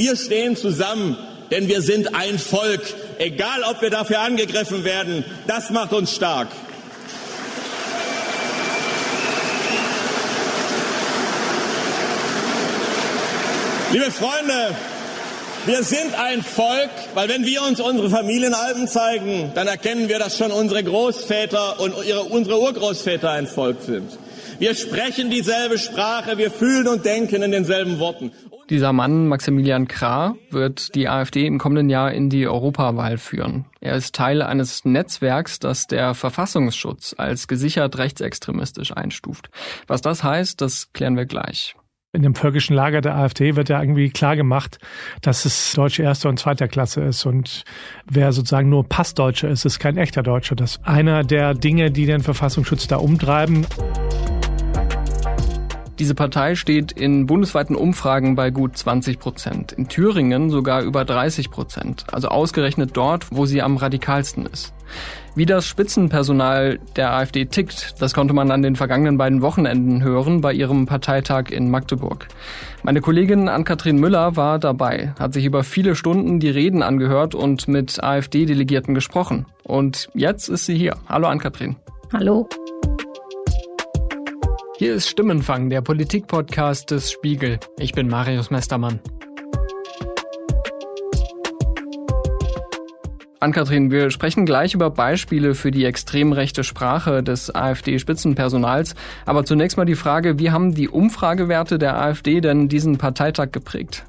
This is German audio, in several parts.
wir stehen zusammen, denn wir sind ein Volk. Egal, ob wir dafür angegriffen werden, das macht uns stark. Liebe Freunde, wir sind ein Volk, weil wenn wir uns unsere Familienalben zeigen, dann erkennen wir, dass schon unsere Großväter und ihre, unsere Urgroßväter ein Volk sind. Wir sprechen dieselbe Sprache, wir fühlen und denken in denselben Worten. Dieser Mann, Maximilian Krah, wird die AfD im kommenden Jahr in die Europawahl führen. Er ist Teil eines Netzwerks, das der Verfassungsschutz als gesichert rechtsextremistisch einstuft. Was das heißt, das klären wir gleich in dem völkischen Lager der AfD wird ja irgendwie klar gemacht, dass es Deutsche erster und zweiter Klasse ist. Und wer sozusagen nur Passdeutscher ist, ist kein echter Deutscher. Das ist einer der Dinge, die den Verfassungsschutz da umtreiben. Diese Partei steht in bundesweiten Umfragen bei gut 20 Prozent, in Thüringen sogar über 30 Prozent, also ausgerechnet dort, wo sie am radikalsten ist. Wie das Spitzenpersonal der AfD tickt, das konnte man an den vergangenen beiden Wochenenden hören bei ihrem Parteitag in Magdeburg. Meine Kollegin Ann-Kathrin Müller war dabei, hat sich über viele Stunden die Reden angehört und mit AfD-Delegierten gesprochen. Und jetzt ist sie hier. Hallo Ann-Kathrin. Hallo. Hier ist Stimmenfang, der Politik-Podcast des Spiegel. Ich bin Marius Mestermann. Ann-Kathrin, wir sprechen gleich über Beispiele für die extrem rechte Sprache des AfD-Spitzenpersonals. Aber zunächst mal die Frage, wie haben die Umfragewerte der AfD denn diesen Parteitag geprägt?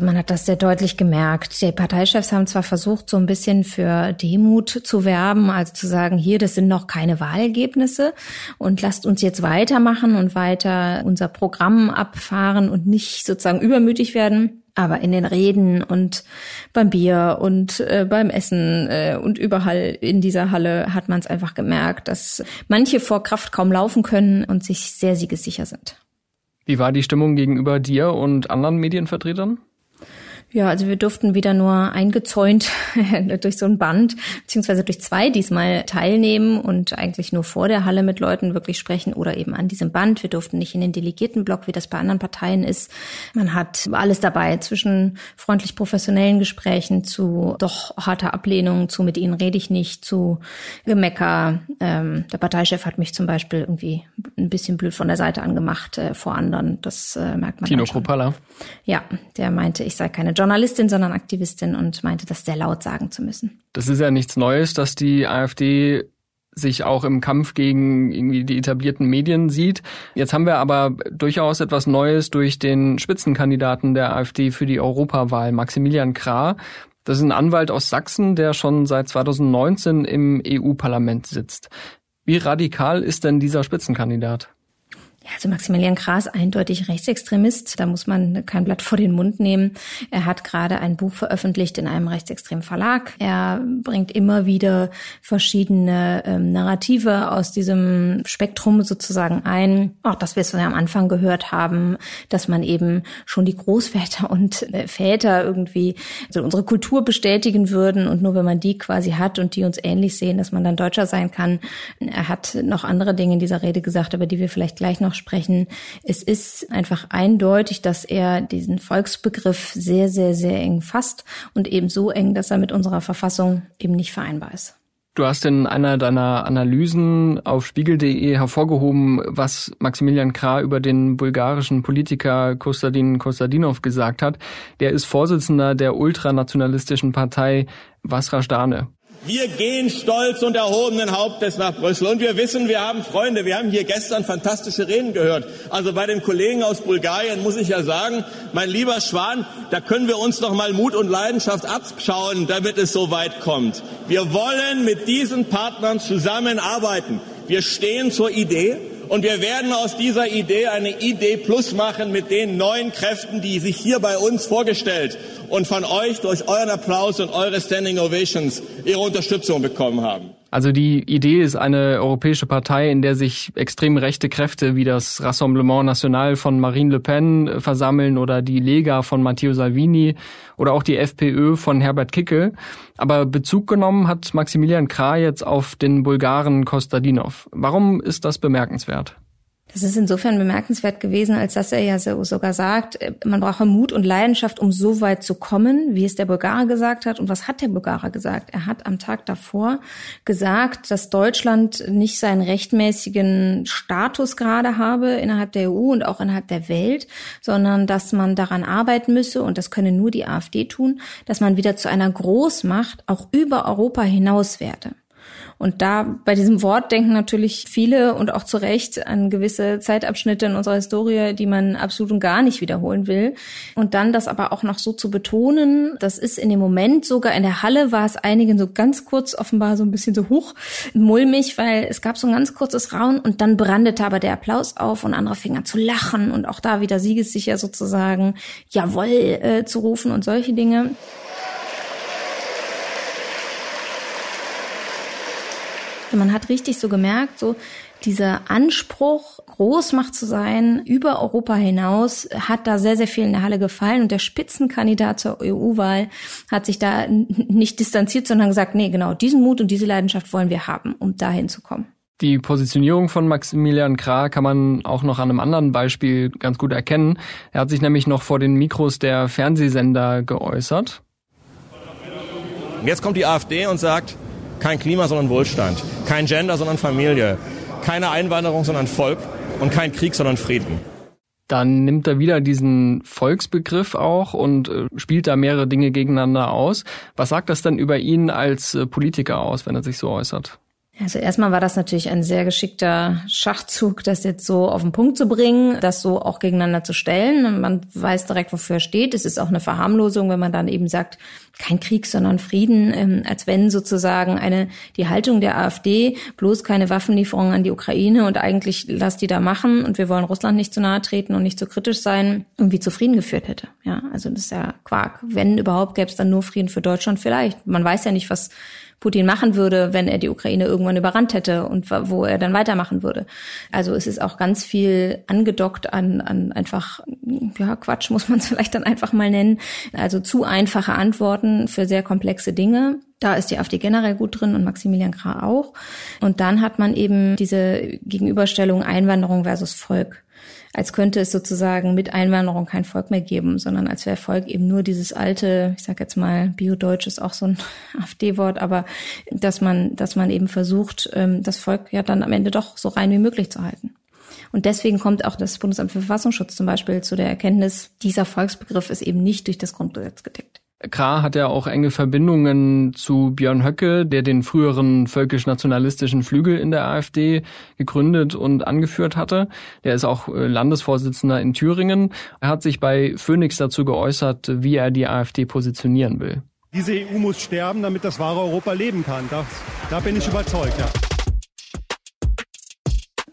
Man hat das sehr deutlich gemerkt. Die Parteichefs haben zwar versucht, so ein bisschen für Demut zu werben, also zu sagen, hier, das sind noch keine Wahlergebnisse und lasst uns jetzt weitermachen und weiter unser Programm abfahren und nicht sozusagen übermütig werden. Aber in den Reden und beim Bier und äh, beim Essen äh, und überall in dieser Halle hat man es einfach gemerkt, dass manche vor Kraft kaum laufen können und sich sehr siegessicher sind. Wie war die Stimmung gegenüber dir und anderen Medienvertretern? Ja, also wir durften wieder nur eingezäunt durch so ein Band, beziehungsweise durch zwei diesmal teilnehmen und eigentlich nur vor der Halle mit Leuten wirklich sprechen oder eben an diesem Band. Wir durften nicht in den Delegiertenblock, wie das bei anderen Parteien ist. Man hat alles dabei, zwischen freundlich professionellen Gesprächen zu doch harter Ablehnung, zu mit ihnen rede ich nicht, zu Gemecker. Ähm, der Parteichef hat mich zum Beispiel irgendwie ein bisschen blöd von der Seite angemacht äh, vor anderen. Das äh, merkt man. Tino Kropala. Ja, der meinte, ich sei keine Journalistin, sondern Aktivistin und meinte das sehr laut sagen zu müssen. Das ist ja nichts Neues, dass die AfD sich auch im Kampf gegen irgendwie die etablierten Medien sieht. Jetzt haben wir aber durchaus etwas Neues durch den Spitzenkandidaten der AfD für die Europawahl, Maximilian Krah. Das ist ein Anwalt aus Sachsen, der schon seit 2019 im EU-Parlament sitzt. Wie radikal ist denn dieser Spitzenkandidat? Also Maximilian Kraas eindeutig Rechtsextremist. Da muss man kein Blatt vor den Mund nehmen. Er hat gerade ein Buch veröffentlicht in einem rechtsextremen Verlag. Er bringt immer wieder verschiedene ähm, Narrative aus diesem Spektrum sozusagen ein. Auch das, wir am Anfang gehört haben, dass man eben schon die Großväter und äh, Väter irgendwie also unsere Kultur bestätigen würden und nur wenn man die quasi hat und die uns ähnlich sehen, dass man dann Deutscher sein kann. Er hat noch andere Dinge in dieser Rede gesagt, über die wir vielleicht gleich noch sprechen. Es ist einfach eindeutig, dass er diesen Volksbegriff sehr, sehr, sehr eng fasst und eben so eng, dass er mit unserer Verfassung eben nicht vereinbar ist. Du hast in einer deiner Analysen auf spiegel.de hervorgehoben, was Maximilian Krah über den bulgarischen Politiker Kostadin Kostadinov gesagt hat. Der ist Vorsitzender der ultranationalistischen Partei Vasrajdane. Wir gehen stolz und erhobenen Hauptes nach Brüssel. Und wir wissen, wir haben Freunde. Wir haben hier gestern fantastische Reden gehört. Also bei den Kollegen aus Bulgarien muss ich ja sagen, mein lieber Schwan, da können wir uns noch mal Mut und Leidenschaft abschauen, damit es so weit kommt. Wir wollen mit diesen Partnern zusammenarbeiten. Wir stehen zur Idee. Und wir werden aus dieser Idee eine Idee Plus machen mit den neuen Kräften, die sich hier bei uns vorgestellt und von euch durch euren Applaus und eure Standing Ovations ihre Unterstützung bekommen haben. Also die Idee ist eine europäische Partei, in der sich extrem rechte Kräfte wie das Rassemblement National von Marine Le Pen versammeln oder die Lega von Matteo Salvini oder auch die FPÖ von Herbert Kickel. Aber Bezug genommen hat Maximilian Krah jetzt auf den Bulgaren Kostadinov. Warum ist das bemerkenswert? Das ist insofern bemerkenswert gewesen, als dass er ja so, sogar sagt, äh, man brauche Mut und Leidenschaft, um so weit zu kommen, wie es der Bulgare gesagt hat. Und was hat der Bulgare gesagt? Er hat am Tag davor gesagt, dass Deutschland nicht seinen rechtmäßigen Status gerade habe innerhalb der EU und auch innerhalb der Welt, sondern dass man daran arbeiten müsse, und das könne nur die AfD tun, dass man wieder zu einer Großmacht auch über Europa hinaus werde. Und da bei diesem Wort denken natürlich viele und auch zu Recht an gewisse Zeitabschnitte in unserer Historie, die man absolut und gar nicht wiederholen will. Und dann das aber auch noch so zu betonen, das ist in dem Moment sogar in der Halle war es einigen so ganz kurz offenbar so ein bisschen so hoch mulmig, weil es gab so ein ganz kurzes Raun und dann brandete aber der Applaus auf und andere fingen an zu lachen und auch da wieder siegessicher sozusagen Jawoll äh, zu rufen und solche Dinge. Man hat richtig so gemerkt, so dieser Anspruch, Großmacht zu sein, über Europa hinaus, hat da sehr, sehr viel in der Halle gefallen. Und der Spitzenkandidat zur EU-Wahl hat sich da nicht distanziert, sondern gesagt, nee, genau, diesen Mut und diese Leidenschaft wollen wir haben, um dahin zu kommen. Die Positionierung von Maximilian Krah kann man auch noch an einem anderen Beispiel ganz gut erkennen. Er hat sich nämlich noch vor den Mikros der Fernsehsender geäußert. Jetzt kommt die AfD und sagt, kein Klima, sondern Wohlstand. Kein Gender, sondern Familie. Keine Einwanderung, sondern Volk. Und kein Krieg, sondern Frieden. Dann nimmt er wieder diesen Volksbegriff auch und äh, spielt da mehrere Dinge gegeneinander aus. Was sagt das denn über ihn als äh, Politiker aus, wenn er sich so äußert? Also erstmal war das natürlich ein sehr geschickter Schachzug, das jetzt so auf den Punkt zu bringen, das so auch gegeneinander zu stellen. Man weiß direkt, wofür er steht. Es ist auch eine Verharmlosung, wenn man dann eben sagt, kein Krieg, sondern Frieden, ähm, als wenn sozusagen eine die Haltung der AfD bloß keine Waffenlieferungen an die Ukraine und eigentlich lass die da machen und wir wollen Russland nicht zu nahe treten und nicht zu kritisch sein, irgendwie zu Frieden geführt hätte. Ja, also das ist ja Quark. Wenn überhaupt, gäbe es dann nur Frieden für Deutschland vielleicht. Man weiß ja nicht, was Putin machen würde, wenn er die Ukraine irgendwann überrannt hätte und wo er dann weitermachen würde. Also es ist auch ganz viel angedockt an, an einfach, ja, Quatsch muss man es vielleicht dann einfach mal nennen. Also zu einfache Antworten für sehr komplexe Dinge. Da ist die AfD generell gut drin und Maximilian Krah auch. Und dann hat man eben diese Gegenüberstellung Einwanderung versus Volk als könnte es sozusagen mit Einwanderung kein Volk mehr geben, sondern als wäre Volk eben nur dieses alte, ich sage jetzt mal, Biodeutsch ist auch so ein AfD-Wort, aber dass man, dass man eben versucht, ähm, das Volk ja dann am Ende doch so rein wie möglich zu halten. Und deswegen kommt auch das Bundesamt für Verfassungsschutz zum Beispiel zu der Erkenntnis, dieser Volksbegriff ist eben nicht durch das Grundgesetz gedeckt. Krah hat ja auch enge Verbindungen zu Björn Höcke, der den früheren völkisch-nationalistischen Flügel in der AfD gegründet und angeführt hatte. Der ist auch äh, Landesvorsitzender in Thüringen. Er hat sich bei Phoenix dazu geäußert, wie er die AfD positionieren will. Diese EU muss sterben, damit das wahre Europa leben kann. Das, da bin ich überzeugt, ja.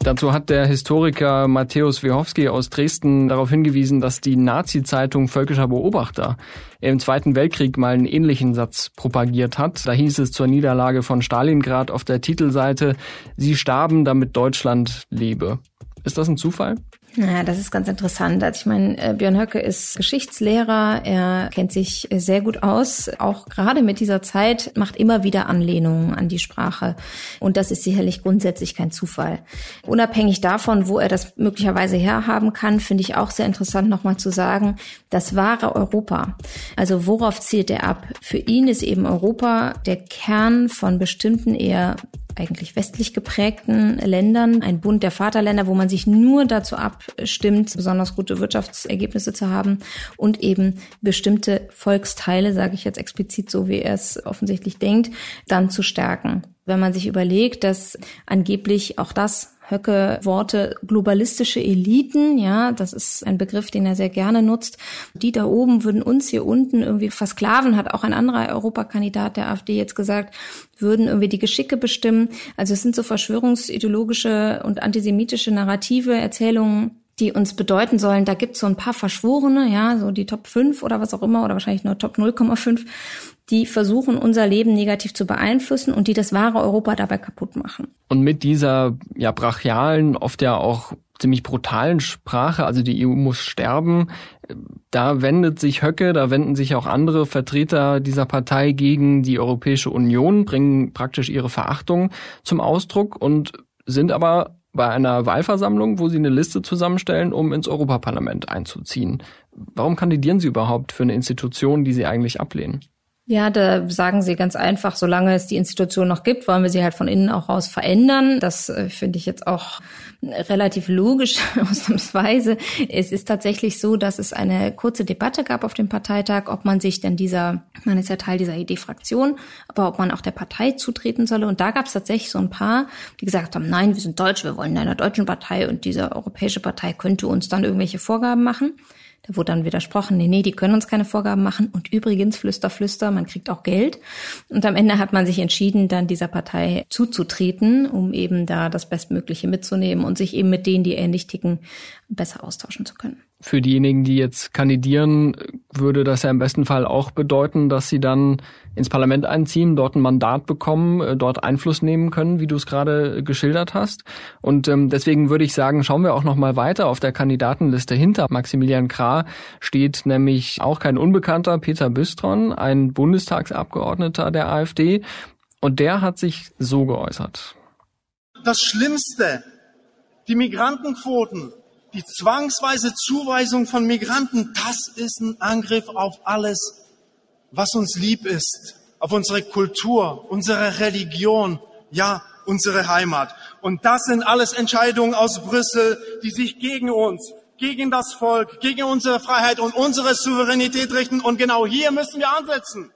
Dazu hat der Historiker Matthäus Wiechowski aus Dresden darauf hingewiesen, dass die Nazi-Zeitung Völkischer Beobachter im Zweiten Weltkrieg mal einen ähnlichen Satz propagiert hat. Da hieß es zur Niederlage von Stalingrad auf der Titelseite, Sie starben, damit Deutschland lebe. Ist das ein Zufall? Naja, das ist ganz interessant. Also ich meine, äh, Björn Höcke ist Geschichtslehrer, er kennt sich sehr gut aus, auch gerade mit dieser Zeit, macht immer wieder Anlehnungen an die Sprache. Und das ist sicherlich grundsätzlich kein Zufall. Unabhängig davon, wo er das möglicherweise herhaben kann, finde ich auch sehr interessant nochmal zu sagen, das wahre Europa. Also worauf zielt er ab? Für ihn ist eben Europa der Kern von bestimmten eher eigentlich westlich geprägten Ländern, ein Bund der Vaterländer, wo man sich nur dazu abstimmt, besonders gute Wirtschaftsergebnisse zu haben und eben bestimmte Volksteile, sage ich jetzt explizit so, wie er es offensichtlich denkt, dann zu stärken. Wenn man sich überlegt, dass angeblich auch das Höcke Worte globalistische Eliten, ja, das ist ein Begriff, den er sehr gerne nutzt. Die da oben würden uns hier unten irgendwie versklaven, hat auch ein anderer Europakandidat der AfD jetzt gesagt, würden irgendwie die Geschicke bestimmen. Also es sind so verschwörungsideologische und antisemitische Narrative, Erzählungen, die uns bedeuten sollen, da gibt's so ein paar Verschworene, ja, so die Top 5 oder was auch immer, oder wahrscheinlich nur Top 0,5, die versuchen, unser Leben negativ zu beeinflussen und die das wahre Europa dabei kaputt machen. Und mit dieser ja brachialen, oft ja auch ziemlich brutalen Sprache, also die EU muss sterben, da wendet sich Höcke, da wenden sich auch andere Vertreter dieser Partei gegen die Europäische Union, bringen praktisch ihre Verachtung zum Ausdruck und sind aber bei einer Wahlversammlung, wo Sie eine Liste zusammenstellen, um ins Europaparlament einzuziehen. Warum kandidieren Sie überhaupt für eine Institution, die Sie eigentlich ablehnen? Ja, da sagen sie ganz einfach, solange es die Institution noch gibt, wollen wir sie halt von innen auch raus verändern. Das äh, finde ich jetzt auch relativ logisch ausnahmsweise. Es ist tatsächlich so, dass es eine kurze Debatte gab auf dem Parteitag, ob man sich denn dieser, man ist ja Teil dieser ID-Fraktion, aber ob man auch der Partei zutreten solle. Und da gab es tatsächlich so ein paar, die gesagt haben, nein, wir sind Deutsch, wir wollen in einer deutschen Partei und diese europäische Partei könnte uns dann irgendwelche Vorgaben machen. Da wurde dann widersprochen, nee, nee, die können uns keine Vorgaben machen. Und übrigens, Flüster, Flüster, man kriegt auch Geld. Und am Ende hat man sich entschieden, dann dieser Partei zuzutreten, um eben da das Bestmögliche mitzunehmen und sich eben mit denen, die ähnlich ticken, besser austauschen zu können. Für diejenigen, die jetzt kandidieren, würde das ja im besten Fall auch bedeuten, dass sie dann ins Parlament einziehen, dort ein Mandat bekommen, äh, dort Einfluss nehmen können, wie du es gerade geschildert hast. Und ähm, deswegen würde ich sagen, schauen wir auch noch mal weiter auf der Kandidatenliste hinter Maximilian Krah steht nämlich auch kein Unbekannter, Peter Büstron, ein Bundestagsabgeordneter der AfD. Und der hat sich so geäußert. Das Schlimmste, die Migrantenquoten, die zwangsweise Zuweisung von Migranten, das ist ein Angriff auf alles, was uns lieb ist, auf unsere Kultur, unsere Religion, ja, unsere Heimat. Und das sind alles Entscheidungen aus Brüssel, die sich gegen uns, gegen das Volk, gegen unsere Freiheit und unsere Souveränität richten. Und genau hier müssen wir ansetzen.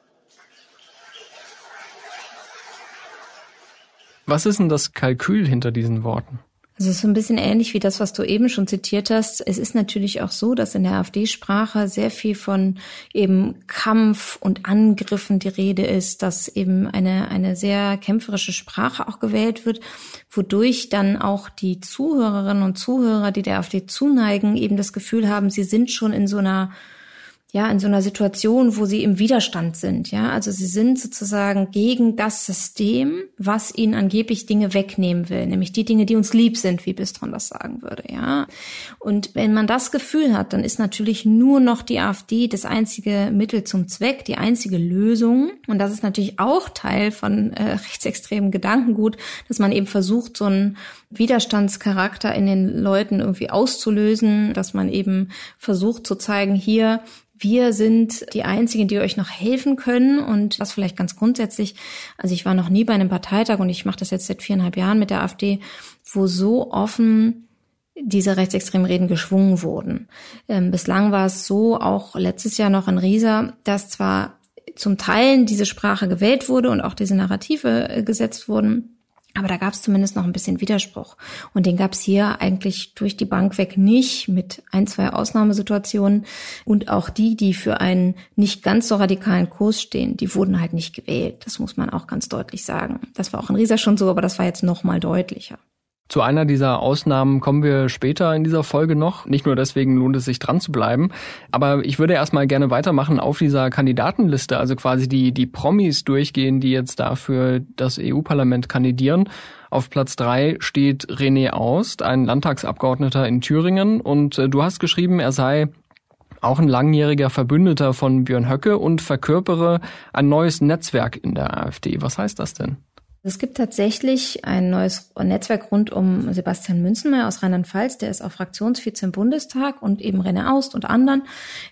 Was ist denn das Kalkül hinter diesen Worten? Also so ein bisschen ähnlich wie das, was du eben schon zitiert hast. Es ist natürlich auch so, dass in der AfD-Sprache sehr viel von eben Kampf und Angriffen die Rede ist, dass eben eine, eine sehr kämpferische Sprache auch gewählt wird, wodurch dann auch die Zuhörerinnen und Zuhörer, die der AfD zuneigen, eben das Gefühl haben, sie sind schon in so einer ja, in so einer Situation, wo sie im Widerstand sind, ja. Also sie sind sozusagen gegen das System, was ihnen angeblich Dinge wegnehmen will, nämlich die Dinge, die uns lieb sind, wie Bistron das sagen würde, ja. Und wenn man das Gefühl hat, dann ist natürlich nur noch die AfD das einzige Mittel zum Zweck, die einzige Lösung. Und das ist natürlich auch Teil von äh, rechtsextremen Gedankengut, dass man eben versucht, so einen Widerstandscharakter in den Leuten irgendwie auszulösen, dass man eben versucht zu zeigen, hier, wir sind die Einzigen, die euch noch helfen können und das vielleicht ganz grundsätzlich. Also ich war noch nie bei einem Parteitag und ich mache das jetzt seit viereinhalb Jahren mit der AfD, wo so offen diese rechtsextremen Reden geschwungen wurden. Ähm, bislang war es so, auch letztes Jahr noch in Riesa, dass zwar zum Teil diese Sprache gewählt wurde und auch diese Narrative äh, gesetzt wurden, aber da gab es zumindest noch ein bisschen Widerspruch. Und den gab es hier eigentlich durch die Bank weg nicht, mit ein, zwei Ausnahmesituationen. Und auch die, die für einen nicht ganz so radikalen Kurs stehen, die wurden halt nicht gewählt. Das muss man auch ganz deutlich sagen. Das war auch in Riesa schon so, aber das war jetzt noch mal deutlicher. Zu einer dieser Ausnahmen kommen wir später in dieser Folge noch. Nicht nur deswegen lohnt es sich dran zu bleiben. Aber ich würde erstmal gerne weitermachen auf dieser Kandidatenliste, also quasi die, die Promis durchgehen, die jetzt dafür das EU-Parlament kandidieren. Auf Platz drei steht René Aust, ein Landtagsabgeordneter in Thüringen. Und äh, du hast geschrieben, er sei auch ein langjähriger Verbündeter von Björn Höcke und verkörpere ein neues Netzwerk in der AfD. Was heißt das denn? Es gibt tatsächlich ein neues Netzwerk rund um Sebastian Münzenmeier aus Rheinland-Pfalz, der ist auch Fraktionsvize im Bundestag und eben René Aust und anderen,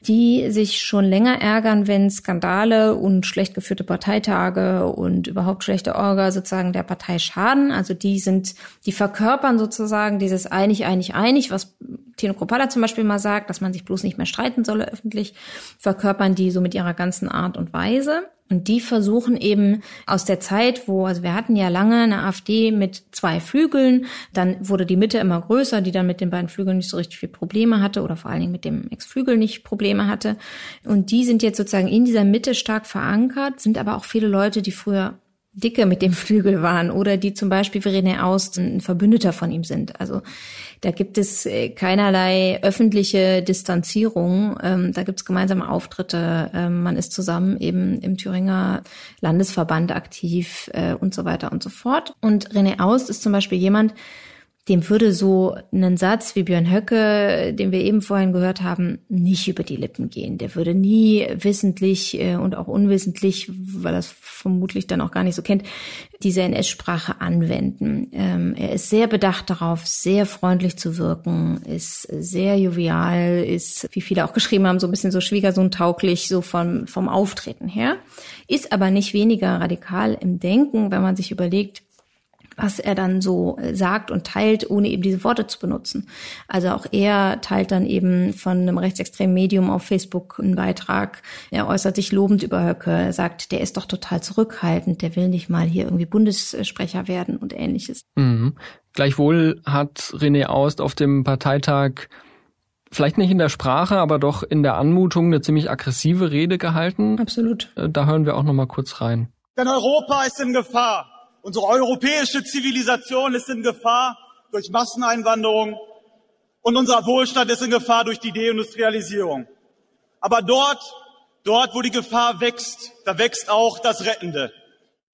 die sich schon länger ärgern, wenn Skandale und schlecht geführte Parteitage und überhaupt schlechte Orga sozusagen der Partei schaden. Also die sind, die verkörpern sozusagen dieses einig, einig, einig, was Tino Kropala zum Beispiel mal sagt, dass man sich bloß nicht mehr streiten solle öffentlich, verkörpern die so mit ihrer ganzen Art und Weise. Und die versuchen eben aus der Zeit, wo, also wir hatten ja lange eine AfD mit zwei Flügeln, dann wurde die Mitte immer größer, die dann mit den beiden Flügeln nicht so richtig viel Probleme hatte oder vor allen Dingen mit dem Ex-Flügel nicht Probleme hatte. Und die sind jetzt sozusagen in dieser Mitte stark verankert, sind aber auch viele Leute, die früher dicke mit dem Flügel waren oder die zum Beispiel wie René Aust ein Verbündeter von ihm sind. Also da gibt es äh, keinerlei öffentliche Distanzierung. Ähm, da gibt es gemeinsame Auftritte. Ähm, man ist zusammen eben im Thüringer Landesverband aktiv äh, und so weiter und so fort. Und René Aust ist zum Beispiel jemand, dem würde so ein Satz wie Björn Höcke, den wir eben vorhin gehört haben, nicht über die Lippen gehen. Der würde nie wissentlich äh, und auch unwissentlich, weil er es vermutlich dann auch gar nicht so kennt, diese NS-Sprache anwenden. Ähm, er ist sehr bedacht darauf, sehr freundlich zu wirken, ist sehr jovial, ist, wie viele auch geschrieben haben, so ein bisschen so Schwiegersohn tauglich, so vom, vom Auftreten her, ist aber nicht weniger radikal im Denken, wenn man sich überlegt, was er dann so äh, sagt und teilt, ohne eben diese Worte zu benutzen. Also auch er teilt dann eben von einem rechtsextremen Medium auf Facebook einen Beitrag. Er äußert sich lobend über Höcke. Er sagt, der ist doch total zurückhaltend, der will nicht mal hier irgendwie Bundessprecher werden und ähnliches. Mhm. Gleichwohl hat René Aust auf dem Parteitag vielleicht nicht in der Sprache, aber doch in der Anmutung eine ziemlich aggressive Rede gehalten. Absolut. Äh, da hören wir auch noch mal kurz rein. Denn Europa ist in Gefahr. Unsere europäische Zivilisation ist in Gefahr durch Masseneinwanderung und unser Wohlstand ist in Gefahr durch die Deindustrialisierung. Aber dort, dort, wo die Gefahr wächst, da wächst auch das Rettende.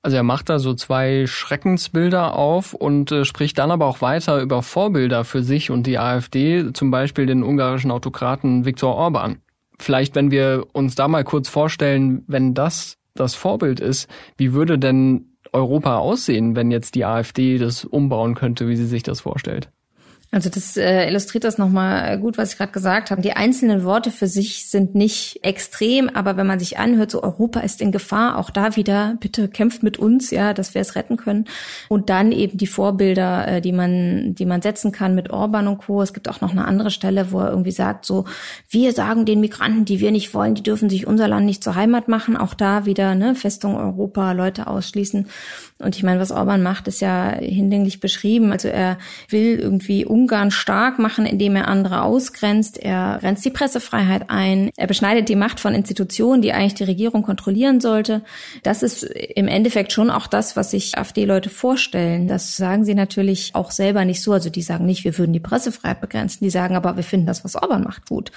Also er macht da so zwei Schreckensbilder auf und äh, spricht dann aber auch weiter über Vorbilder für sich und die AfD, zum Beispiel den ungarischen Autokraten Viktor Orban. Vielleicht, wenn wir uns da mal kurz vorstellen, wenn das das Vorbild ist, wie würde denn Europa aussehen, wenn jetzt die AfD das umbauen könnte, wie sie sich das vorstellt? Also das äh, illustriert das nochmal gut, was ich gerade gesagt habe. Die einzelnen Worte für sich sind nicht extrem, aber wenn man sich anhört, so Europa ist in Gefahr, auch da wieder, bitte kämpft mit uns, ja, dass wir es retten können. Und dann eben die Vorbilder, äh, die man, die man setzen kann mit Orban und Co. Es gibt auch noch eine andere Stelle, wo er irgendwie sagt, so, wir sagen den Migranten, die wir nicht wollen, die dürfen sich unser Land nicht zur Heimat machen. Auch da wieder, ne, Festung Europa, Leute ausschließen. Und ich meine, was Orban macht, ist ja hinlänglich beschrieben. Also er will irgendwie Ungarn stark machen, indem er andere ausgrenzt. Er grenzt die Pressefreiheit ein. Er beschneidet die Macht von Institutionen, die eigentlich die Regierung kontrollieren sollte. Das ist im Endeffekt schon auch das, was sich AfD-Leute vorstellen. Das sagen sie natürlich auch selber nicht so. Also die sagen nicht, wir würden die Pressefreiheit begrenzen. Die sagen aber, wir finden das, was Orban macht, gut.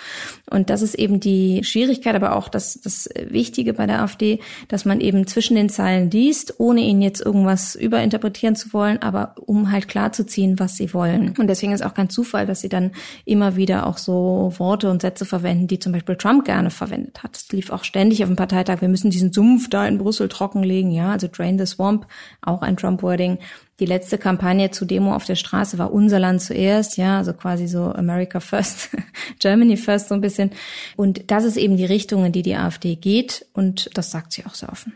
Und das ist eben die Schwierigkeit, aber auch das, das Wichtige bei der AfD, dass man eben zwischen den Zeilen liest, ohne ihn jetzt irgendwas überinterpretieren zu wollen, aber um halt klarzuziehen, was sie wollen. Und deswegen ist auch kein Zufall, dass sie dann immer wieder auch so Worte und Sätze verwenden, die zum Beispiel Trump gerne verwendet hat. Es lief auch ständig auf dem Parteitag, wir müssen diesen Sumpf da in Brüssel trockenlegen, ja, also Drain the Swamp, auch ein Trump-Wording. Die letzte Kampagne zu Demo auf der Straße war unser Land zuerst, ja, also quasi so America first, Germany first so ein bisschen. Und das ist eben die Richtung, in die die AfD geht und das sagt sie auch sehr offen.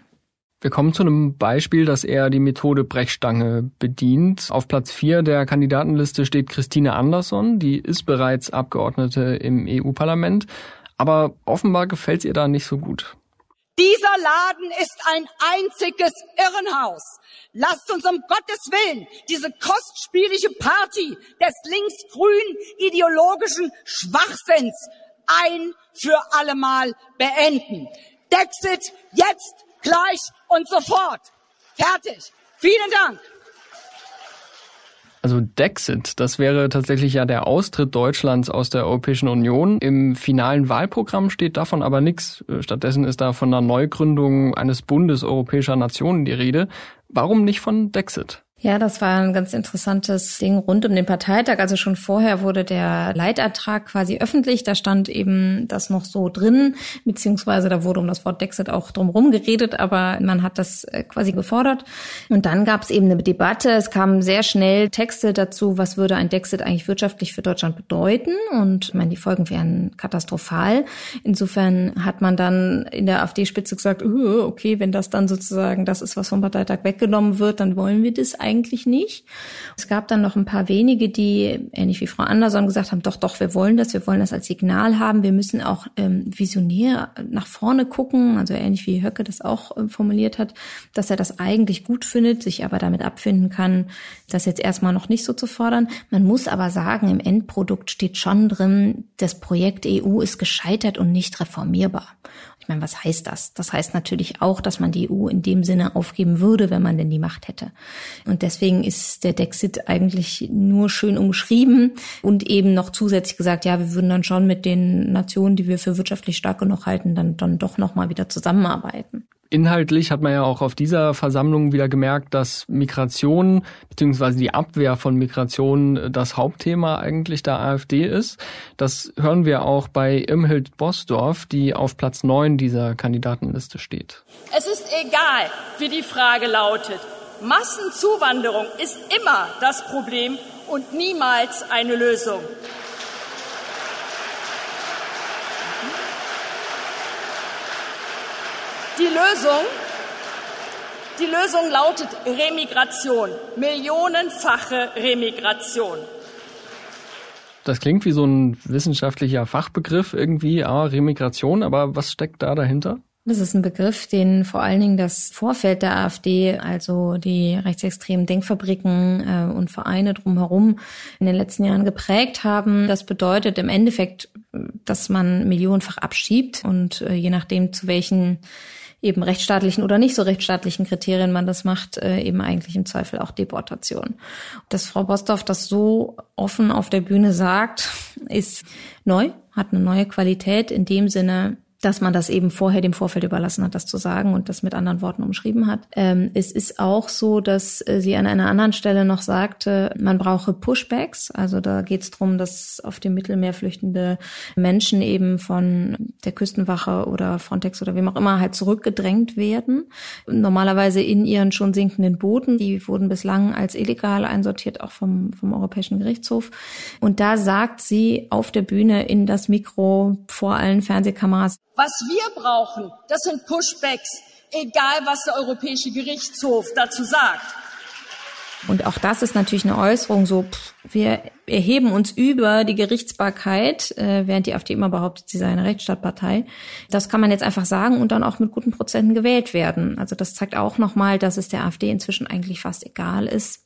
Wir kommen zu einem Beispiel, dass er die Methode Brechstange bedient. Auf Platz 4 der Kandidatenliste steht Christine Andersson, die ist bereits Abgeordnete im EU-Parlament, aber offenbar gefällt ihr da nicht so gut. Dieser Laden ist ein einziges Irrenhaus. Lasst uns um Gottes Willen diese kostspielige Party des linksgrün ideologischen Schwachsinns ein für allemal beenden. Dexit jetzt gleich und sofort. Fertig. Vielen Dank. Also Dexit, das wäre tatsächlich ja der Austritt Deutschlands aus der Europäischen Union. Im finalen Wahlprogramm steht davon aber nichts. Stattdessen ist da von einer Neugründung eines Bundes europäischer Nationen die Rede. Warum nicht von Dexit? Ja, das war ein ganz interessantes Ding rund um den Parteitag. Also schon vorher wurde der Leitantrag quasi öffentlich. Da stand eben das noch so drin, beziehungsweise da wurde um das Wort Dexit auch drumherum geredet, aber man hat das äh, quasi gefordert. Und dann gab es eben eine Debatte. Es kamen sehr schnell Texte dazu, was würde ein Dexit eigentlich wirtschaftlich für Deutschland bedeuten. Und ich meine, die Folgen wären katastrophal. Insofern hat man dann in der AfD-Spitze gesagt, uh, okay, wenn das dann sozusagen das ist, was vom Parteitag weggenommen wird, dann wollen wir das nicht. Es gab dann noch ein paar wenige, die, ähnlich wie Frau Anderson, gesagt haben, doch, doch, wir wollen das, wir wollen das als Signal haben, wir müssen auch ähm, visionär nach vorne gucken, also ähnlich wie Höcke das auch äh, formuliert hat, dass er das eigentlich gut findet, sich aber damit abfinden kann, das jetzt erstmal noch nicht so zu fordern. Man muss aber sagen, im Endprodukt steht schon drin, das Projekt EU ist gescheitert und nicht reformierbar. Meine, was heißt das? Das heißt natürlich auch, dass man die EU in dem Sinne aufgeben würde, wenn man denn die Macht hätte. Und deswegen ist der Dexit eigentlich nur schön umschrieben und eben noch zusätzlich gesagt, ja, wir würden dann schon mit den Nationen, die wir für wirtschaftlich stark genug halten, dann, dann doch nochmal wieder zusammenarbeiten. Inhaltlich hat man ja auch auf dieser Versammlung wieder gemerkt, dass Migration bzw. die Abwehr von Migration das Hauptthema eigentlich der AfD ist. Das hören wir auch bei Imhild Bosdorf, die auf Platz 9 dieser Kandidatenliste steht. Es ist egal, wie die Frage lautet. Massenzuwanderung ist immer das Problem und niemals eine Lösung. Die Lösung, die Lösung lautet Remigration, millionenfache Remigration. Das klingt wie so ein wissenschaftlicher Fachbegriff irgendwie, ah, Remigration, aber was steckt da dahinter? Das ist ein Begriff, den vor allen Dingen das Vorfeld der AfD, also die rechtsextremen Denkfabriken äh, und Vereine drumherum in den letzten Jahren geprägt haben. Das bedeutet im Endeffekt, dass man millionenfach abschiebt und äh, je nachdem, zu welchen eben rechtsstaatlichen oder nicht so rechtsstaatlichen Kriterien man das macht, äh, eben eigentlich im Zweifel auch Deportation. Dass Frau Bosdorf das so offen auf der Bühne sagt, ist neu, hat eine neue Qualität in dem Sinne, dass man das eben vorher dem Vorfeld überlassen hat, das zu sagen und das mit anderen Worten umschrieben hat. Ähm, es ist auch so, dass äh, sie an einer anderen Stelle noch sagte, man brauche Pushbacks. Also da geht es darum, dass auf dem Mittelmeer flüchtende Menschen eben von der Küstenwache oder Frontex oder wem auch immer halt zurückgedrängt werden. Normalerweise in ihren schon sinkenden Booten. Die wurden bislang als illegal einsortiert, auch vom, vom Europäischen Gerichtshof. Und da sagt sie auf der Bühne in das Mikro vor allen Fernsehkameras, was wir brauchen, das sind Pushbacks, egal was der Europäische Gerichtshof dazu sagt. Und auch das ist natürlich eine Äußerung so, pff, wir erheben uns über die Gerichtsbarkeit, äh, während die AfD immer behauptet, sie sei eine Rechtsstaatpartei. Das kann man jetzt einfach sagen und dann auch mit guten Prozenten gewählt werden. Also das zeigt auch nochmal, dass es der AfD inzwischen eigentlich fast egal ist,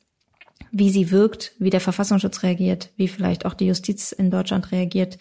wie sie wirkt, wie der Verfassungsschutz reagiert, wie vielleicht auch die Justiz in Deutschland reagiert.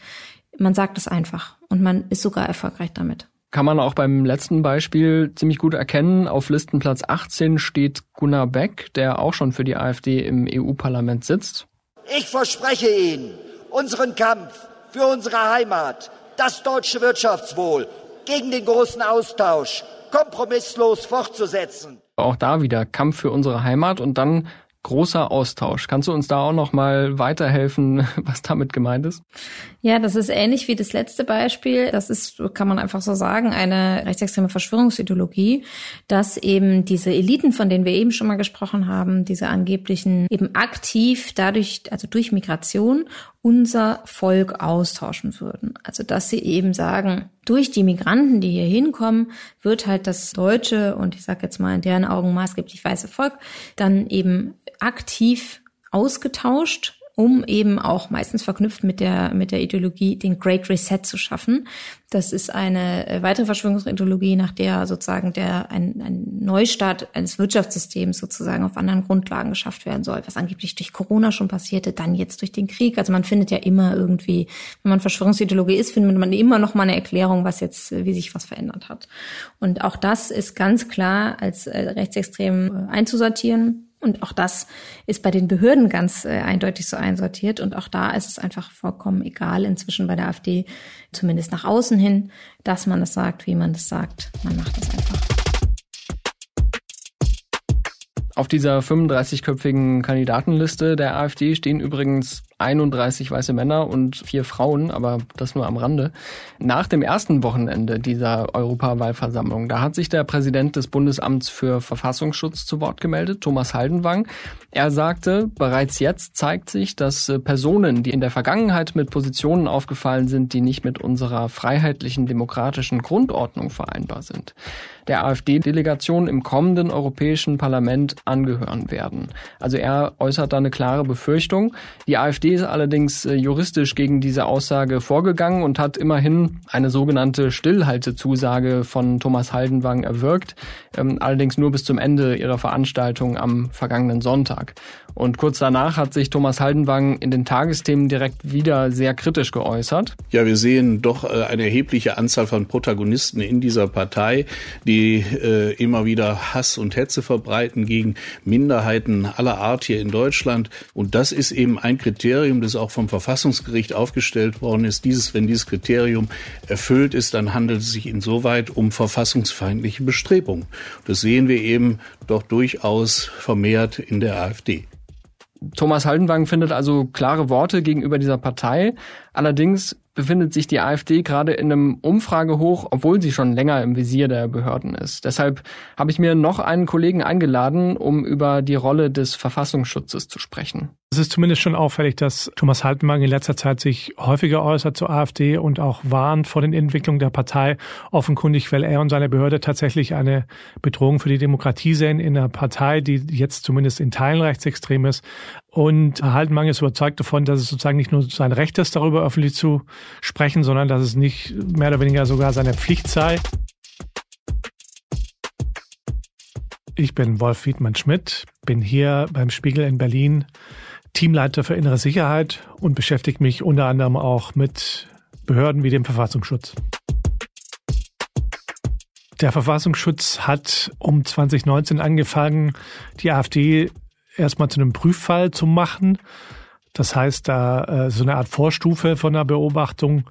Man sagt es einfach und man ist sogar erfolgreich damit. Kann man auch beim letzten Beispiel ziemlich gut erkennen. Auf Listenplatz 18 steht Gunnar Beck, der auch schon für die AfD im EU-Parlament sitzt. Ich verspreche Ihnen unseren Kampf für unsere Heimat, das deutsche Wirtschaftswohl, gegen den großen Austausch kompromisslos fortzusetzen. Auch da wieder Kampf für unsere Heimat und dann großer Austausch. Kannst du uns da auch noch mal weiterhelfen, was damit gemeint ist? Ja, das ist ähnlich wie das letzte Beispiel. Das ist, kann man einfach so sagen, eine rechtsextreme Verschwörungsideologie, dass eben diese Eliten, von denen wir eben schon mal gesprochen haben, diese angeblichen eben aktiv dadurch, also durch Migration unser Volk austauschen würden. Also dass sie eben sagen, durch die Migranten, die hier hinkommen, wird halt das deutsche und ich sage jetzt mal in deren Augen maßgeblich weiße Volk dann eben aktiv ausgetauscht um eben auch meistens verknüpft mit der, mit der Ideologie, den Great Reset zu schaffen. Das ist eine äh, weitere Verschwörungsideologie, nach der sozusagen der, ein, ein Neustart eines Wirtschaftssystems sozusagen auf anderen Grundlagen geschafft werden soll, was angeblich durch Corona schon passierte, dann jetzt durch den Krieg. Also man findet ja immer irgendwie, wenn man Verschwörungsideologie ist, findet man immer noch mal eine Erklärung, was jetzt, wie sich was verändert hat. Und auch das ist ganz klar als äh, rechtsextrem äh, einzusortieren. Und auch das ist bei den Behörden ganz äh, eindeutig so einsortiert. Und auch da ist es einfach vollkommen egal inzwischen bei der AfD, zumindest nach außen hin, dass man es sagt, wie man es sagt. Man macht es einfach. Auf dieser 35-köpfigen Kandidatenliste der AfD stehen übrigens 31 weiße Männer und vier Frauen, aber das nur am Rande. Nach dem ersten Wochenende dieser Europawahlversammlung, da hat sich der Präsident des Bundesamts für Verfassungsschutz zu Wort gemeldet, Thomas Haldenwang. Er sagte, bereits jetzt zeigt sich, dass Personen, die in der Vergangenheit mit Positionen aufgefallen sind, die nicht mit unserer freiheitlichen demokratischen Grundordnung vereinbar sind, der AfD-Delegation im kommenden Europäischen Parlament angehören werden. Also er äußert da eine klare Befürchtung. Die AfD ist allerdings äh, juristisch gegen diese Aussage vorgegangen und hat immerhin eine sogenannte Stillhaltezusage von Thomas Haldenwang erwirkt, ähm, allerdings nur bis zum Ende ihrer Veranstaltung am vergangenen Sonntag. Und kurz danach hat sich Thomas Haldenwang in den Tagesthemen direkt wieder sehr kritisch geäußert. Ja, wir sehen doch äh, eine erhebliche Anzahl von Protagonisten in dieser Partei, die äh, immer wieder Hass und Hetze verbreiten gegen Minderheiten aller Art hier in Deutschland. Und das ist eben ein Kriterium, Kriterium, das auch vom Verfassungsgericht aufgestellt worden ist. Dieses, wenn dieses Kriterium erfüllt ist, dann handelt es sich insoweit um verfassungsfeindliche Bestrebungen. Das sehen wir eben doch durchaus vermehrt in der AfD. Thomas Haldenwang findet also klare Worte gegenüber dieser Partei. Allerdings befindet sich die AfD gerade in einem Umfragehoch, obwohl sie schon länger im Visier der Behörden ist. Deshalb habe ich mir noch einen Kollegen eingeladen, um über die Rolle des Verfassungsschutzes zu sprechen. Es ist zumindest schon auffällig, dass Thomas Haltenwang in letzter Zeit sich häufiger äußert zur AfD und auch warnt vor den Entwicklungen der Partei, offenkundig, weil er und seine Behörde tatsächlich eine Bedrohung für die Demokratie sehen in einer Partei, die jetzt zumindest in Teilen rechtsextrem ist. Und Haltenwang ist überzeugt davon, dass es sozusagen nicht nur sein Recht ist, darüber öffentlich zu sprechen, sondern dass es nicht mehr oder weniger sogar seine Pflicht sei. Ich bin Wolf Wiedmann-Schmidt, bin hier beim Spiegel in Berlin Teamleiter für innere Sicherheit und beschäftige mich unter anderem auch mit Behörden wie dem Verfassungsschutz. Der Verfassungsschutz hat um 2019 angefangen, die AfD erstmal zu einem Prüffall zu machen. Das heißt, da äh, so eine Art Vorstufe von der Beobachtung.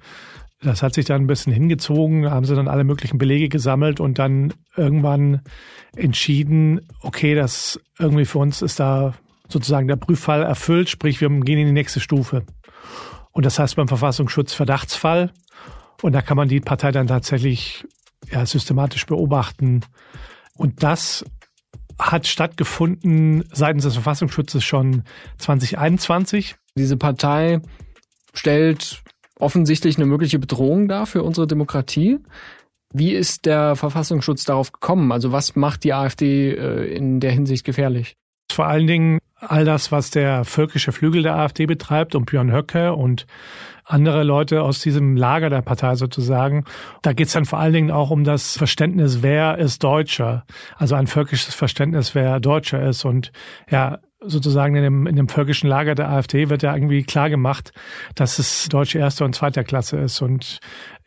Das hat sich dann ein bisschen hingezogen, haben sie dann alle möglichen Belege gesammelt und dann irgendwann entschieden, okay, das irgendwie für uns ist da sozusagen der Prüffall erfüllt, sprich wir gehen in die nächste Stufe. Und das heißt beim Verfassungsschutz Verdachtsfall. Und da kann man die Partei dann tatsächlich ja, systematisch beobachten. Und das hat stattgefunden seitens des Verfassungsschutzes schon 2021. Diese Partei stellt offensichtlich eine mögliche Bedrohung dar für unsere Demokratie. Wie ist der Verfassungsschutz darauf gekommen? Also was macht die AfD äh, in der Hinsicht gefährlich? Vor allen Dingen all das, was der völkische Flügel der AfD betreibt und Björn Höcke und andere Leute aus diesem Lager der Partei sozusagen. Da geht es dann vor allen Dingen auch um das Verständnis, wer ist Deutscher. Also ein völkisches Verständnis, wer Deutscher ist. Und ja, sozusagen in dem, in dem völkischen Lager der AfD wird ja irgendwie klar gemacht, dass es deutsche erster und zweiter Klasse ist. Und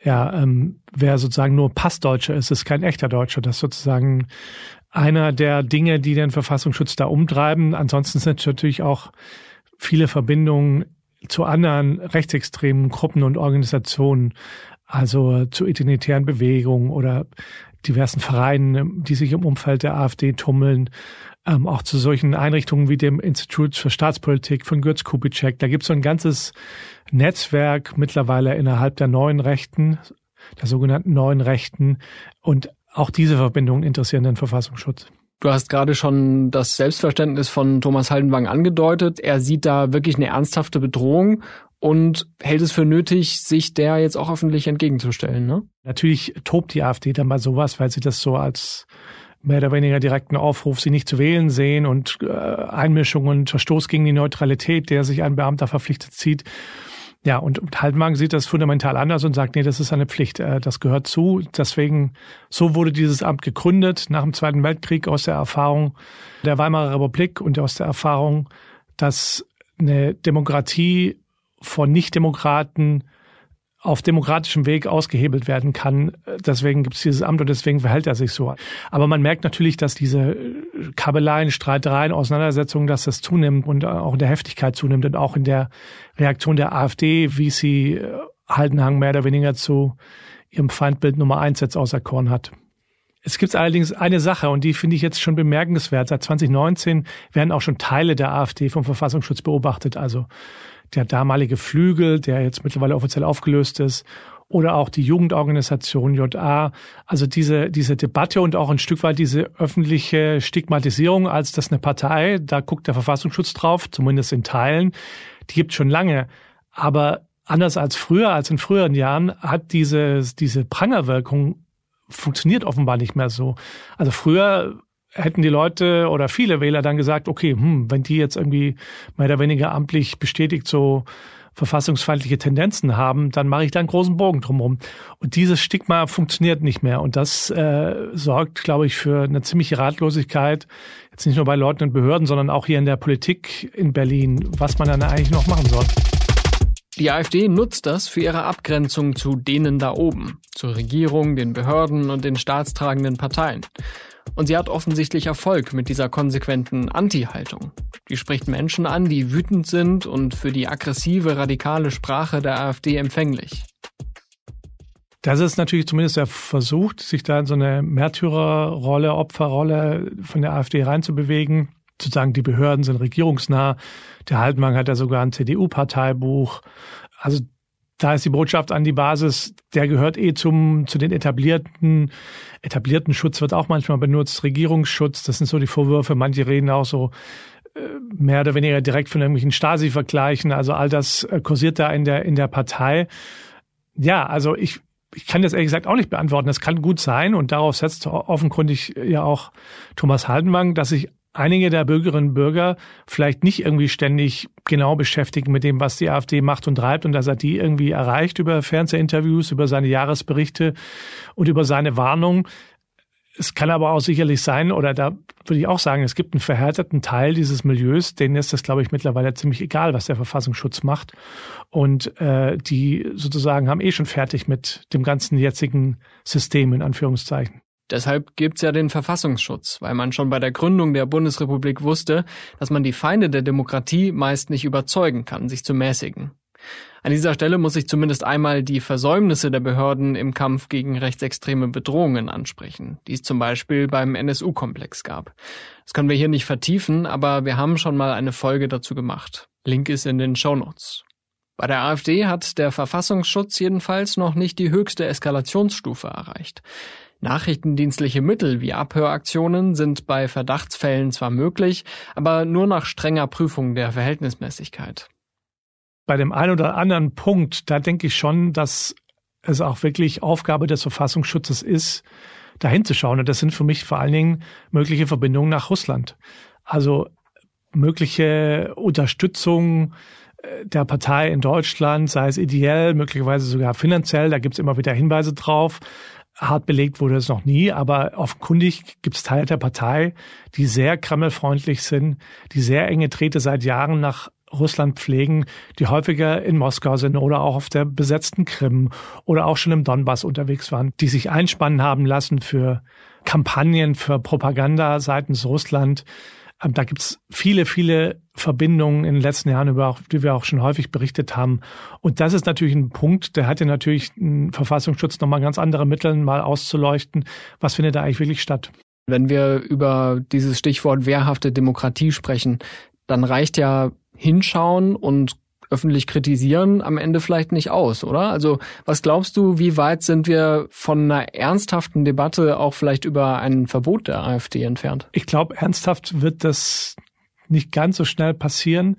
ja, ähm, wer sozusagen nur Passdeutscher ist, ist kein echter Deutscher. Das sozusagen einer der Dinge, die den Verfassungsschutz da umtreiben. Ansonsten sind natürlich auch viele Verbindungen zu anderen rechtsextremen Gruppen und Organisationen, also zu identitären Bewegungen oder diversen Vereinen, die sich im Umfeld der AfD tummeln, ähm, auch zu solchen Einrichtungen wie dem Institut für Staatspolitik von Götz Kubitschek. Da gibt es so ein ganzes Netzwerk mittlerweile innerhalb der neuen Rechten, der sogenannten neuen Rechten. Und auch diese Verbindungen interessieren den Verfassungsschutz. Du hast gerade schon das Selbstverständnis von Thomas Haldenwang angedeutet. Er sieht da wirklich eine ernsthafte Bedrohung und hält es für nötig, sich der jetzt auch öffentlich entgegenzustellen. Ne? Natürlich tobt die AfD dann mal sowas, weil sie das so als mehr oder weniger direkten Aufruf, sie nicht zu wählen sehen und äh, Einmischung und Verstoß gegen die Neutralität, der sich ein Beamter verpflichtet zieht. Ja, und, und Haltmagen sieht das fundamental anders und sagt, nee, das ist eine Pflicht, äh, das gehört zu. Deswegen, so wurde dieses Amt gegründet nach dem Zweiten Weltkrieg aus der Erfahrung der Weimarer Republik und aus der Erfahrung, dass eine Demokratie von Nichtdemokraten auf demokratischem Weg ausgehebelt werden kann. Deswegen gibt es dieses Amt und deswegen verhält er sich so. Aber man merkt natürlich, dass diese Kabeleien, Streitereien, Auseinandersetzungen, dass das zunimmt und auch in der Heftigkeit zunimmt und auch in der Reaktion der AfD, wie sie äh, Haldenhang mehr oder weniger zu ihrem Feindbild Nummer eins jetzt auserkoren hat. Es gibt allerdings eine Sache und die finde ich jetzt schon bemerkenswert. Seit 2019 werden auch schon Teile der AfD vom Verfassungsschutz beobachtet. Also der damalige Flügel, der jetzt mittlerweile offiziell aufgelöst ist, oder auch die Jugendorganisation JA. Also diese, diese Debatte und auch ein Stück weit diese öffentliche Stigmatisierung als das eine Partei, da guckt der Verfassungsschutz drauf, zumindest in Teilen, die gibt schon lange. Aber anders als früher, als in früheren Jahren, hat diese, diese Prangerwirkung funktioniert offenbar nicht mehr so. Also früher hätten die Leute oder viele Wähler dann gesagt, okay, hm, wenn die jetzt irgendwie mehr oder weniger amtlich bestätigt so verfassungsfeindliche Tendenzen haben, dann mache ich da einen großen Bogen drumherum. Und dieses Stigma funktioniert nicht mehr. Und das äh, sorgt, glaube ich, für eine ziemliche Ratlosigkeit, jetzt nicht nur bei Leuten und Behörden, sondern auch hier in der Politik in Berlin, was man dann eigentlich noch machen soll. Die AfD nutzt das für ihre Abgrenzung zu denen da oben, zur Regierung, den Behörden und den staatstragenden Parteien. Und sie hat offensichtlich Erfolg mit dieser konsequenten Anti-Haltung. Die spricht Menschen an, die wütend sind und für die aggressive, radikale Sprache der AfD empfänglich. Das ist natürlich zumindest der Versuch, sich da in so eine Märtyrerrolle, Opferrolle von der AfD reinzubewegen. Zu sagen, die Behörden sind regierungsnah. Der Haltmann hat ja sogar ein CDU-Parteibuch. Also da ist die Botschaft an die Basis, der gehört eh zum, zu den etablierten, etablierten Schutz wird auch manchmal benutzt, Regierungsschutz, das sind so die Vorwürfe. Manche reden auch so äh, mehr oder weniger direkt von irgendwelchen Stasi-Vergleichen. Also all das äh, kursiert da in der, in der Partei. Ja, also ich, ich kann das ehrlich gesagt auch nicht beantworten. Das kann gut sein und darauf setzt offenkundig ja auch Thomas Haldenwang, dass sich einige der Bürgerinnen und Bürger vielleicht nicht irgendwie ständig genau beschäftigen mit dem, was die AfD macht und treibt und dass er die irgendwie erreicht über Fernsehinterviews, über seine Jahresberichte und über seine Warnung. Es kann aber auch sicherlich sein, oder da würde ich auch sagen, es gibt einen verhärteten Teil dieses Milieus, denen ist das, glaube ich, mittlerweile ziemlich egal, was der Verfassungsschutz macht. Und äh, die sozusagen haben eh schon fertig mit dem ganzen jetzigen System in Anführungszeichen. Deshalb gibt's ja den Verfassungsschutz, weil man schon bei der Gründung der Bundesrepublik wusste, dass man die Feinde der Demokratie meist nicht überzeugen kann, sich zu mäßigen. An dieser Stelle muss ich zumindest einmal die Versäumnisse der Behörden im Kampf gegen rechtsextreme Bedrohungen ansprechen, die es zum Beispiel beim NSU-Komplex gab. Das können wir hier nicht vertiefen, aber wir haben schon mal eine Folge dazu gemacht. Link ist in den Show Notes. Bei der AfD hat der Verfassungsschutz jedenfalls noch nicht die höchste Eskalationsstufe erreicht. Nachrichtendienstliche Mittel wie Abhöraktionen sind bei Verdachtsfällen zwar möglich, aber nur nach strenger Prüfung der Verhältnismäßigkeit. Bei dem einen oder anderen Punkt, da denke ich schon, dass es auch wirklich Aufgabe des Verfassungsschutzes ist, dahin zu schauen. Und das sind für mich vor allen Dingen mögliche Verbindungen nach Russland. Also mögliche Unterstützung äh, der Partei in Deutschland, sei es ideell, möglicherweise sogar finanziell, da gibt es immer wieder Hinweise drauf, hart belegt wurde es noch nie, aber offenkundig gibt es Teile der Partei, die sehr kremlfreundlich sind, die sehr enge Trete seit Jahren nach Russland pflegen, die häufiger in Moskau sind oder auch auf der besetzten Krim oder auch schon im Donbass unterwegs waren, die sich einspannen haben lassen für Kampagnen, für Propaganda seitens Russland, da gibt's viele, viele Verbindungen in den letzten Jahren, über die wir auch schon häufig berichtet haben. Und das ist natürlich ein Punkt, der hat ja natürlich einen Verfassungsschutz nochmal ganz andere Mittel, mal auszuleuchten. Was findet da eigentlich wirklich statt? Wenn wir über dieses Stichwort wehrhafte Demokratie sprechen, dann reicht ja hinschauen und öffentlich kritisieren am Ende vielleicht nicht aus, oder? Also was glaubst du, wie weit sind wir von einer ernsthaften Debatte auch vielleicht über ein Verbot der AfD entfernt? Ich glaube, ernsthaft wird das nicht ganz so schnell passieren,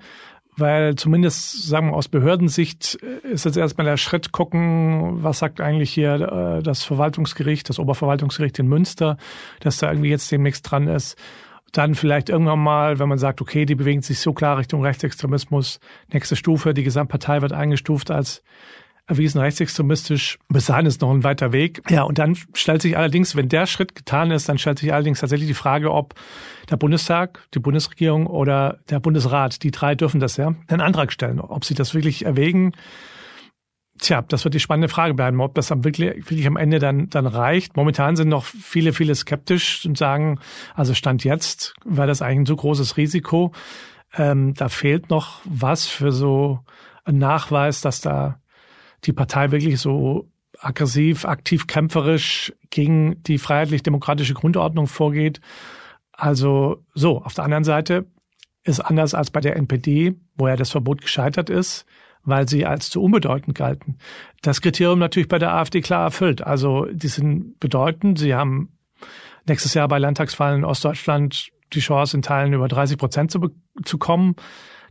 weil zumindest, sagen wir aus Behördensicht äh, ist jetzt erstmal der Schritt gucken, was sagt eigentlich hier äh, das Verwaltungsgericht, das Oberverwaltungsgericht in Münster, dass da irgendwie jetzt demnächst dran ist dann vielleicht irgendwann mal, wenn man sagt, okay, die bewegen sich so klar Richtung Rechtsextremismus, nächste Stufe, die Gesamtpartei wird eingestuft als erwiesen rechtsextremistisch. Bis dahin ist noch ein weiter Weg. Ja, und dann stellt sich allerdings, wenn der Schritt getan ist, dann stellt sich allerdings tatsächlich die Frage, ob der Bundestag, die Bundesregierung oder der Bundesrat, die drei dürfen das ja, einen Antrag stellen, ob sie das wirklich erwägen Tja, das wird die spannende Frage bleiben, ob das am wirklich, wirklich am Ende dann, dann reicht. Momentan sind noch viele, viele skeptisch und sagen, also Stand jetzt war das eigentlich ein so großes Risiko. Ähm, da fehlt noch was für so ein Nachweis, dass da die Partei wirklich so aggressiv, aktiv kämpferisch gegen die freiheitlich-demokratische Grundordnung vorgeht. Also so, auf der anderen Seite ist anders als bei der NPD, wo ja das Verbot gescheitert ist, weil sie als zu unbedeutend galten. Das Kriterium natürlich bei der AfD klar erfüllt. Also die sind bedeutend. Sie haben nächstes Jahr bei Landtagswahlen in Ostdeutschland die Chance, in Teilen über 30 Prozent zu, zu kommen.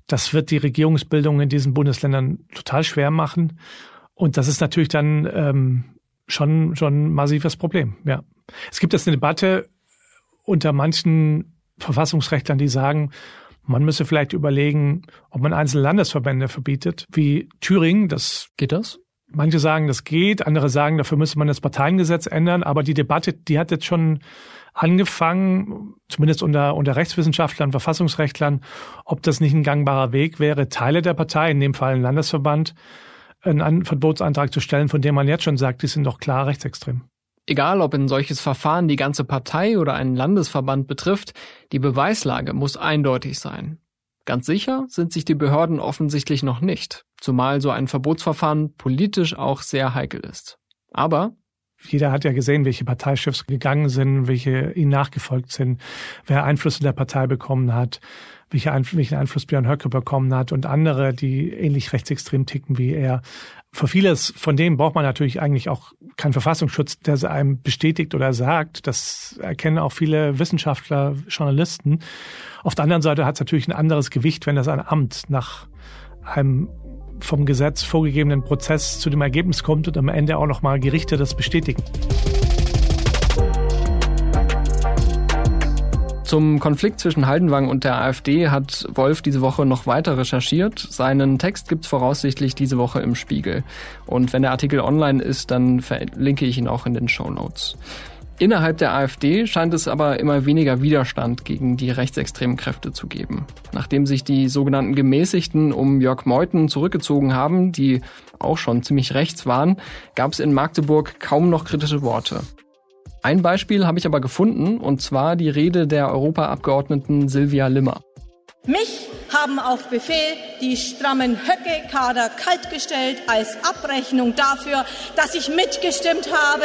Das wird die Regierungsbildung in diesen Bundesländern total schwer machen. Und das ist natürlich dann ähm, schon schon ein massives Problem. Ja, es gibt jetzt eine Debatte unter manchen Verfassungsrechtlern, die sagen, man müsse vielleicht überlegen, ob man einzelne Landesverbände verbietet, wie Thüringen. Das geht das? Manche sagen, das geht, andere sagen, dafür müsste man das Parteiengesetz ändern. Aber die Debatte, die hat jetzt schon angefangen, zumindest unter, unter Rechtswissenschaftlern, Verfassungsrechtlern, ob das nicht ein gangbarer Weg wäre, Teile der Partei, in dem Fall ein Landesverband, einen Verbotsantrag zu stellen, von dem man jetzt schon sagt, die sind doch klar rechtsextrem. Egal, ob ein solches Verfahren die ganze Partei oder einen Landesverband betrifft, die Beweislage muss eindeutig sein. Ganz sicher sind sich die Behörden offensichtlich noch nicht, zumal so ein Verbotsverfahren politisch auch sehr heikel ist. Aber jeder hat ja gesehen, welche Parteichefs gegangen sind, welche ihnen nachgefolgt sind, wer Einfluss in der Partei bekommen hat, welchen Einfluss Björn Höcke bekommen hat und andere, die ähnlich rechtsextrem ticken wie er. Für vieles von dem braucht man natürlich eigentlich auch keinen Verfassungsschutz, der einem bestätigt oder sagt. Das erkennen auch viele Wissenschaftler, Journalisten. Auf der anderen Seite hat es natürlich ein anderes Gewicht, wenn das ein Amt nach einem vom Gesetz vorgegebenen Prozess zu dem Ergebnis kommt und am Ende auch nochmal Gerichte das bestätigen. Zum Konflikt zwischen Haldenwang und der AfD hat Wolf diese Woche noch weiter recherchiert. Seinen Text gibt's voraussichtlich diese Woche im Spiegel. Und wenn der Artikel online ist, dann verlinke ich ihn auch in den Show Notes. Innerhalb der AfD scheint es aber immer weniger Widerstand gegen die rechtsextremen Kräfte zu geben. Nachdem sich die sogenannten Gemäßigten um Jörg Meuthen zurückgezogen haben, die auch schon ziemlich rechts waren, gab es in Magdeburg kaum noch kritische Worte. Ein Beispiel habe ich aber gefunden, und zwar die Rede der Europaabgeordneten Silvia Limmer. Mich haben auf Befehl die strammen Höcke-Kader kaltgestellt als Abrechnung dafür, dass ich mitgestimmt habe,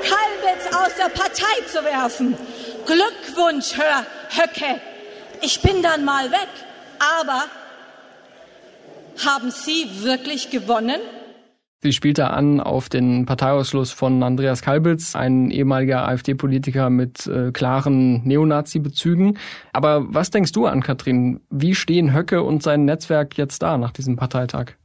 Kalbitz aus der Partei zu werfen. Glückwunsch, Herr Höcke. Ich bin dann mal weg. Aber haben Sie wirklich gewonnen? Sie spielt da an auf den Parteiausschluss von Andreas Kalbitz, ein ehemaliger AfD-Politiker mit äh, klaren Neonazi-Bezügen. Aber was denkst du an, Katrin? Wie stehen Höcke und sein Netzwerk jetzt da nach diesem Parteitag?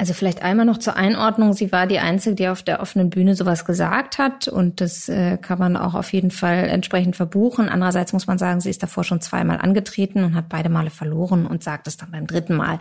Also vielleicht einmal noch zur Einordnung. Sie war die Einzige, die auf der offenen Bühne sowas gesagt hat. Und das äh, kann man auch auf jeden Fall entsprechend verbuchen. Andererseits muss man sagen, sie ist davor schon zweimal angetreten und hat beide Male verloren und sagt es dann beim dritten Mal.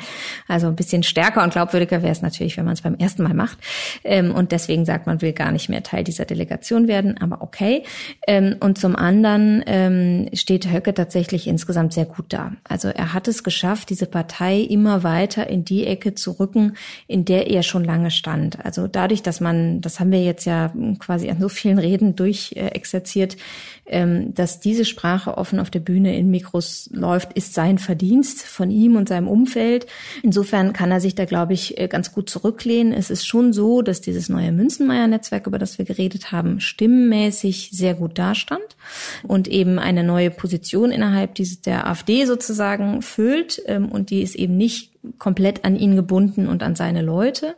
Also ein bisschen stärker und glaubwürdiger wäre es natürlich, wenn man es beim ersten Mal macht. Ähm, und deswegen sagt man, will gar nicht mehr Teil dieser Delegation werden. Aber okay. Ähm, und zum anderen ähm, steht Höcke tatsächlich insgesamt sehr gut da. Also er hat es geschafft, diese Partei immer weiter in die Ecke zu rücken, in der er schon lange stand. Also dadurch, dass man, das haben wir jetzt ja quasi an so vielen Reden durchexerziert, ähm, dass diese Sprache offen auf der Bühne in Mikros läuft, ist sein Verdienst von ihm und seinem Umfeld. Insofern kann er sich da, glaube ich, äh, ganz gut zurücklehnen. Es ist schon so, dass dieses neue Münzenmeier-Netzwerk, über das wir geredet haben, stimmenmäßig sehr gut dastand und eben eine neue Position innerhalb der AfD sozusagen füllt. Ähm, und die ist eben nicht komplett an ihn gebunden und an seine Leute.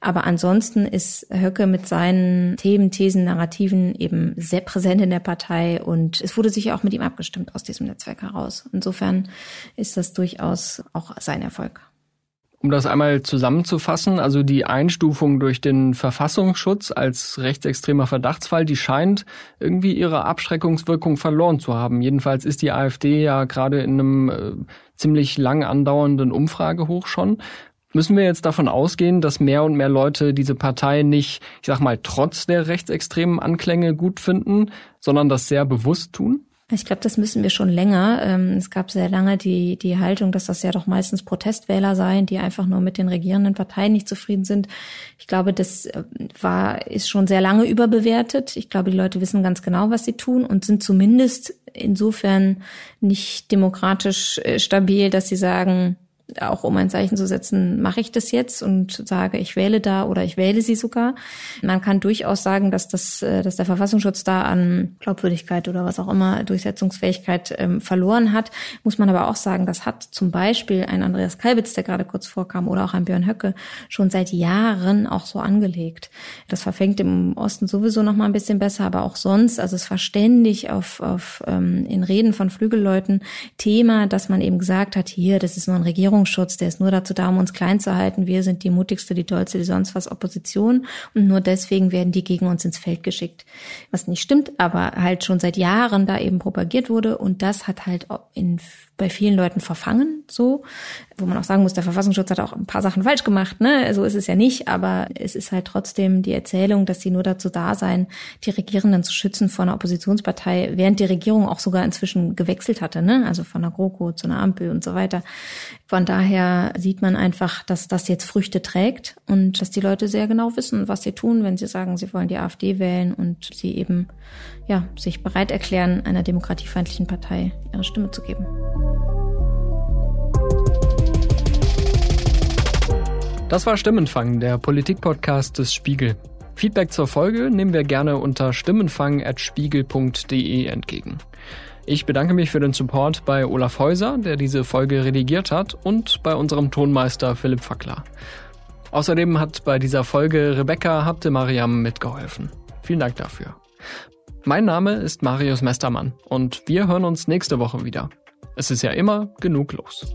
Aber ansonsten ist Höcke mit seinen Themen, Thesen, Narrativen eben sehr präsent in der Partei und es wurde sich auch mit ihm abgestimmt aus diesem Netzwerk heraus. Insofern ist das durchaus auch sein Erfolg. Um das einmal zusammenzufassen, also die Einstufung durch den Verfassungsschutz als rechtsextremer Verdachtsfall, die scheint irgendwie ihre Abschreckungswirkung verloren zu haben. Jedenfalls ist die AfD ja gerade in einem äh, ziemlich lang andauernden Umfragehoch schon. Müssen wir jetzt davon ausgehen, dass mehr und mehr Leute diese Partei nicht, ich sag mal, trotz der rechtsextremen Anklänge gut finden, sondern das sehr bewusst tun? Ich glaube, das müssen wir schon länger. Ähm, es gab sehr lange die, die Haltung, dass das ja doch meistens Protestwähler seien, die einfach nur mit den regierenden Parteien nicht zufrieden sind. Ich glaube, das äh, war, ist schon sehr lange überbewertet. Ich glaube, die Leute wissen ganz genau, was sie tun und sind zumindest insofern nicht demokratisch äh, stabil, dass sie sagen, auch um ein Zeichen zu setzen, mache ich das jetzt und sage, ich wähle da oder ich wähle sie sogar. Man kann durchaus sagen, dass das, äh, dass der Verfassungsschutz da an Glaubwürdigkeit oder was auch immer Durchsetzungsfähigkeit ähm, verloren hat. Muss man aber auch sagen, das hat zum Beispiel ein Andreas Kalbitz, der gerade kurz vorkam, oder auch ein Björn Höcke schon seit Jahren auch so angelegt. Das verfängt im Osten sowieso noch mal ein bisschen besser, aber auch sonst. Also es war ständig auf, auf ähm, in Reden von Flügelleuten Thema, dass man eben gesagt hat, hier, das ist nur ein Regierung Regierungsschutz, der ist nur dazu da, um uns klein zu halten. Wir sind die mutigste, die tollste, die sonst was Opposition. Und nur deswegen werden die gegen uns ins Feld geschickt. Was nicht stimmt, aber halt schon seit Jahren da eben propagiert wurde. Und das hat halt in, bei vielen Leuten verfangen, so wo man auch sagen muss, der Verfassungsschutz hat auch ein paar Sachen falsch gemacht, ne? So ist es ja nicht, aber es ist halt trotzdem die Erzählung, dass sie nur dazu da seien, die Regierenden zu schützen vor einer Oppositionspartei, während die Regierung auch sogar inzwischen gewechselt hatte, ne? Also von einer GroKo zu einer Ampel und so weiter. Von daher sieht man einfach, dass das jetzt Früchte trägt und dass die Leute sehr genau wissen, was sie tun, wenn sie sagen, sie wollen die AfD wählen und sie eben ja, sich bereit erklären, einer demokratiefeindlichen Partei ihre Stimme zu geben. Das war Stimmenfang, der Politikpodcast des Spiegel. Feedback zur Folge nehmen wir gerne unter stimmenfang.spiegel.de entgegen. Ich bedanke mich für den Support bei Olaf Häuser, der diese Folge redigiert hat, und bei unserem Tonmeister Philipp Fackler. Außerdem hat bei dieser Folge Rebecca Habte Mariam mitgeholfen. Vielen Dank dafür. Mein Name ist Marius Mestermann und wir hören uns nächste Woche wieder. Es ist ja immer genug los.